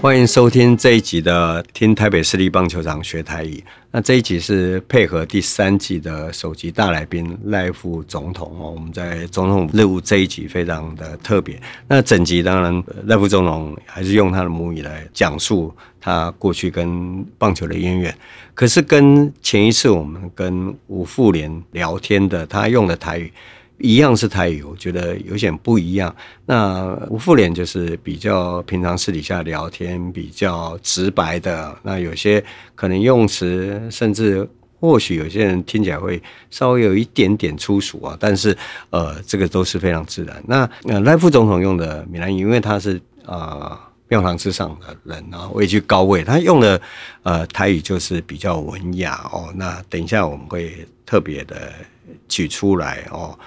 欢迎收听这一集的《听台北市立棒球场学台语》。那这一集是配合第三季的首集大来宾赖副总统哦。我们在总统任务这一集非常的特别。那整集当然赖副总统还是用他的母语来讲述他过去跟棒球的渊源。可是跟前一次我们跟吴富连聊天的他用的台语。一样是台语，我觉得有点不一样。那吴富脸就是比较平常私底下聊天比较直白的，那有些可能用词，甚至或许有些人听起来会稍微有一点点粗俗啊，但是呃，这个都是非常自然。那呃赖副总统用的闽南语，因为他是啊庙堂之上的人啊，位居高位，他用的呃台语就是比较文雅哦。那等一下我们会特别的举出来哦。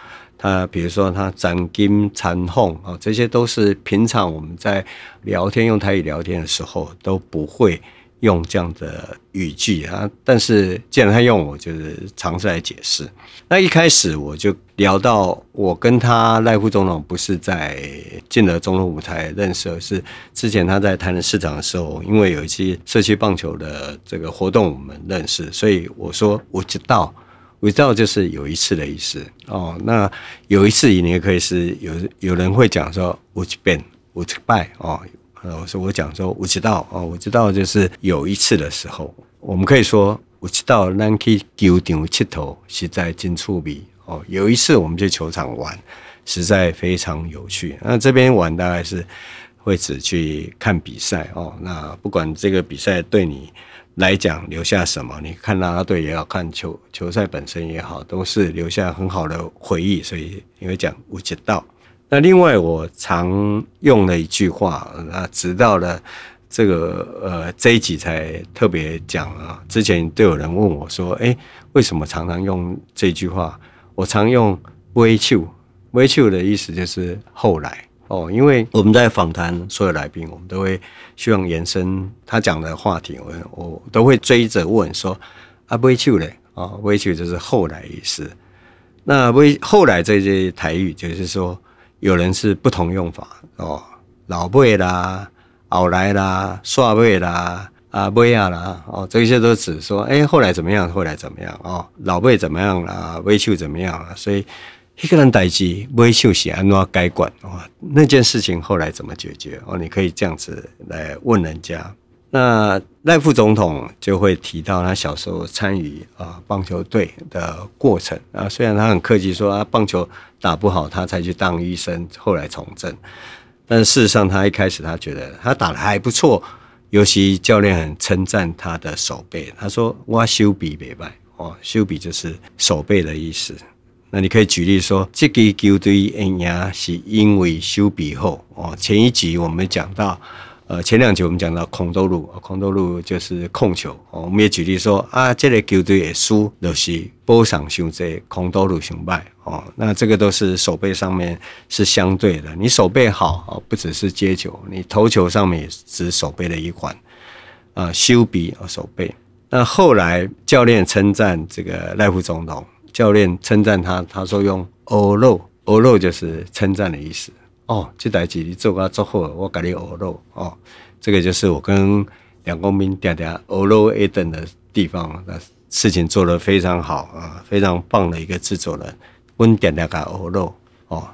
他比如说他斩金缠凤啊，这些都是平常我们在聊天用台语聊天的时候都不会用这样的语句啊。但是既然他用，我就是尝试来解释。那一开始我就聊到，我跟他赖副总统不是在进了总统舞台认识，而是之前他在台南市长的时候，因为有一期社区棒球的这个活动，我们认识，所以我说我知道。我知道就是有一次的意思。哦，那有一次你也可以是有有人会讲说我去变我去拜哦，我说我讲说我知道。哦，我知道就是有一次的时候，我们可以说我知道咱去球场佚佗实在真趣味。哦，有一次我们去球场玩，实在非常有趣。那这边玩大概是会只去看比赛哦，那不管这个比赛对你。来讲留下什么？你看啦啦队也好，看球球赛本身也好，都是留下很好的回忆。所以因为讲我知道。那另外我常用的一句话，那直到了这个呃这一集才特别讲啊。之前都有人问我说：“哎，为什么常常用这句话？”我常用尾手，尾手的意思就是后来。哦，因为我们在访谈所有来宾，我们都会希望延伸他讲的话题，我我都会追着问说啊，尾手嘞啊，尾手就是后来意思。那威后来这些台语就是说，有人是不同用法哦，老尾啦，后来啦，煞尾啦，啊尾啊啦，哦，这些都指说，哎，后来怎么样？后来怎么样？哦，老尾怎么样啦？尾手怎么样了？所以。一个人代志，尾手是安怎改观哦？那件事情后来怎么解决哦？你可以这样子来问人家。那赖副总统就会提到他小时候参与啊棒球队的过程啊。虽然他很客气说啊，棒球打不好，他才去当医生，后来从政。但事实上，他一开始他觉得他打得还不错，尤其教练很称赞他的手背。他说：“我手臂袂歹哦，手臂就是手背的意思。”那你可以举例说，这个球队赢是因为修比后哦。前一集我们讲到，呃，前两集我们讲到空多路，空多路就是控球哦。我们也举例说啊，这个球队也输，就是补上修这空多路伤败哦。那这个都是手背上面是相对的，你手背好哦，不只是接球，你投球上面也是手背的一环啊，手臂和手背。那后来教练称赞这个赖副总统。教练称赞他，他说用“欧肉”，“欧肉”就是称赞的意思。哦，这台机你做个做好，我给你“欧肉”哦。这个就是我跟梁公斌嗲嗲“欧肉 A 等”的地方，那事情做得非常好啊，非常棒的一个制作人。温嗲嗲个“欧肉”哦，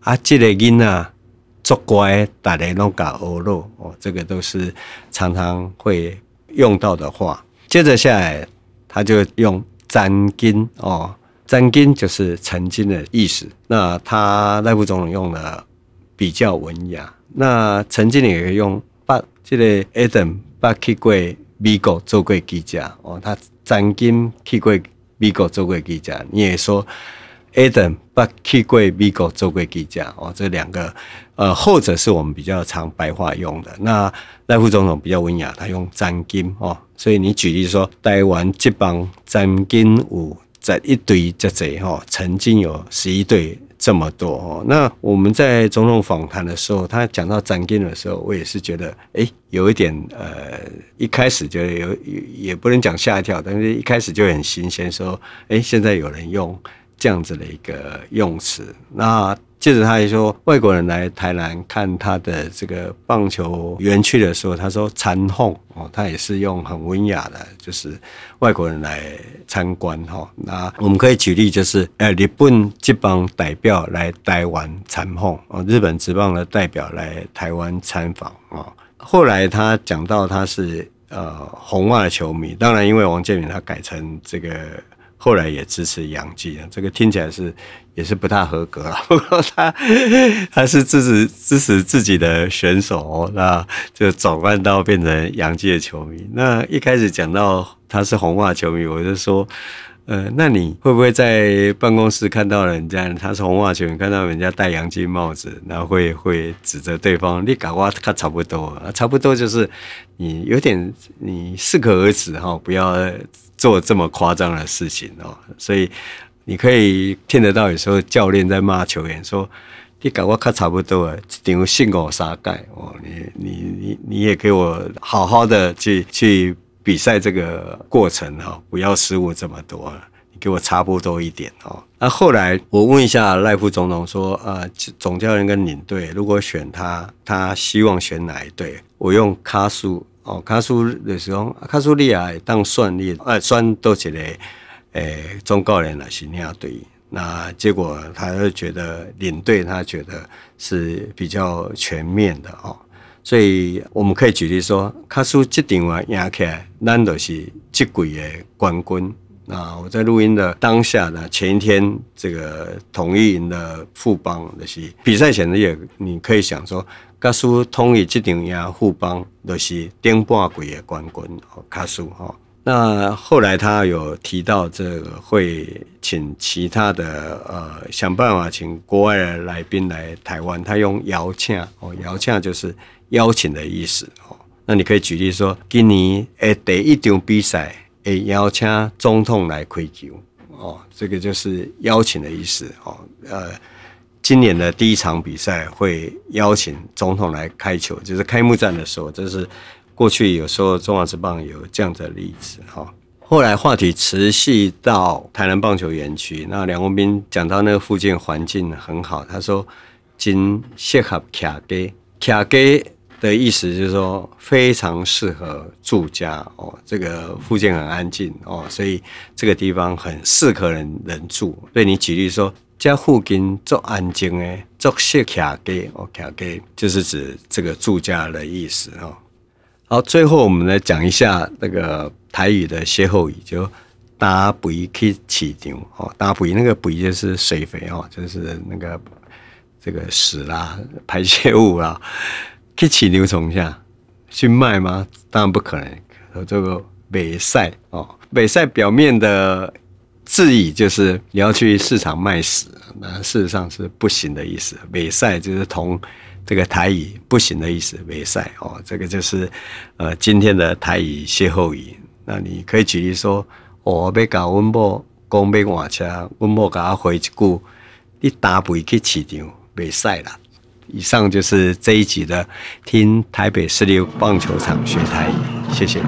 啊，这个囡啊，作乖，大家拢个“欧肉”哦，这个都是常常会用到的话。接着下来，他就用。曾经哦，曾经就是曾经的意思。那他赖副总统用的比较文雅。那曾经也可以用把这个 Adam 把去过美国做过记者哦，他曾经去过美国做过记者。你也说 Adam 把去过美国做过记者哦，这两个呃，后者是我们比较常白话用的。那赖副总统比较文雅，他用曾经哦。所以你举例说，台湾职棒曾经有在一堆这贼哈，曾经有十一队这么多哦。那我们在总统访谈的时候，他讲到曾经的时候，我也是觉得哎、有一点呃，一开始就有也不能讲吓一跳，但是一开始就很新鲜，说哎、现在有人用这样子的一个用词。那接着他也说，外国人来台南看他的这个棒球园区的时候，他说参访哦，他也是用很文雅的，就是外国人来参观哈。那我们可以举例，就是呃，日本职棒代表来台湾参访哦，日本职棒的代表来台湾参访啊。后来他讲到他是呃红袜的球迷，当然因为王建民他改成这个。后来也支持杨基啊，这个听起来是也是不太合格了。不过他他是支持支持自己的选手，那就转换到变成杨基的球迷。那一开始讲到他是红袜球迷，我就说。呃，那你会不会在办公室看到人家他是红袜球员，看到人家戴杨基帽子，然后会会指责对方？你搞我他差不多，差不多就是你有点你适可而止哈，不要做这么夸张的事情哦。所以你可以听得到有时候教练在骂球员说：“你搞我卡差不多了，顶多信我杀盖哦，你你你你也给我好好的去去。”比赛这个过程哈，不要失误这么多，你给我差不多一点哦。那后来我问一下赖副总统说，呃，总教练跟领队如果选他，他希望选哪一队？我用卡数哦，卡苏就是讲，卡苏利亚当算力，呃，算多一个，诶，中国人来是那样对。那结果他就觉得领队他觉得是比较全面的哦。所以我们可以举例说，卡苏这场话赢起来，咱就是这季的冠军。那我在录音的当下呢，前一天这个统一赢的富邦那些比赛前的也，你可以想说，卡苏统一这场赢富邦的是顶半季的冠军哦，卡苏哈。那后来他有提到这个会请其他的呃想办法请国外的来宾来台湾，他用邀请哦，邀请就是。邀请的意思哦，那你可以举例说，今年诶第一场比赛诶邀请总统来开球哦，这个就是邀请的意思哦。呃，今年的第一场比赛会邀请总统来开球，就是开幕战的时候，这是过去有时候中华职棒有这样的例子哈。后来话题持续到台南棒球园区，那梁文斌讲到那个附近环境很好，他说真适合徛家徛家。的意思就是说非常适合住家哦，这个附近很安静哦，所以这个地方很适合人人住。对你举例说，家附近做安静诶，做适徛家哦，徛家就是指这个住家的意思哦。好，最后我们来讲一下那个台语的歇后语，就打肥去市场哦，打肥那个肥就是水肥哦，就是那个这个屎啦、排泄物啦。去起牛虫下去卖吗？当然不可能。这个北赛哦，北赛表面的字义就是你要去市场卖死，那事实上是不行的意思。北赛就是同这个台语不行的意思。北赛哦，这个就是呃今天的台语歇后语。那你可以举例说，我被搞温某讲被换车，温某给他回一句：你打不去市场北赛啦。以上就是这一集的听台北市立棒球场学台语，谢谢。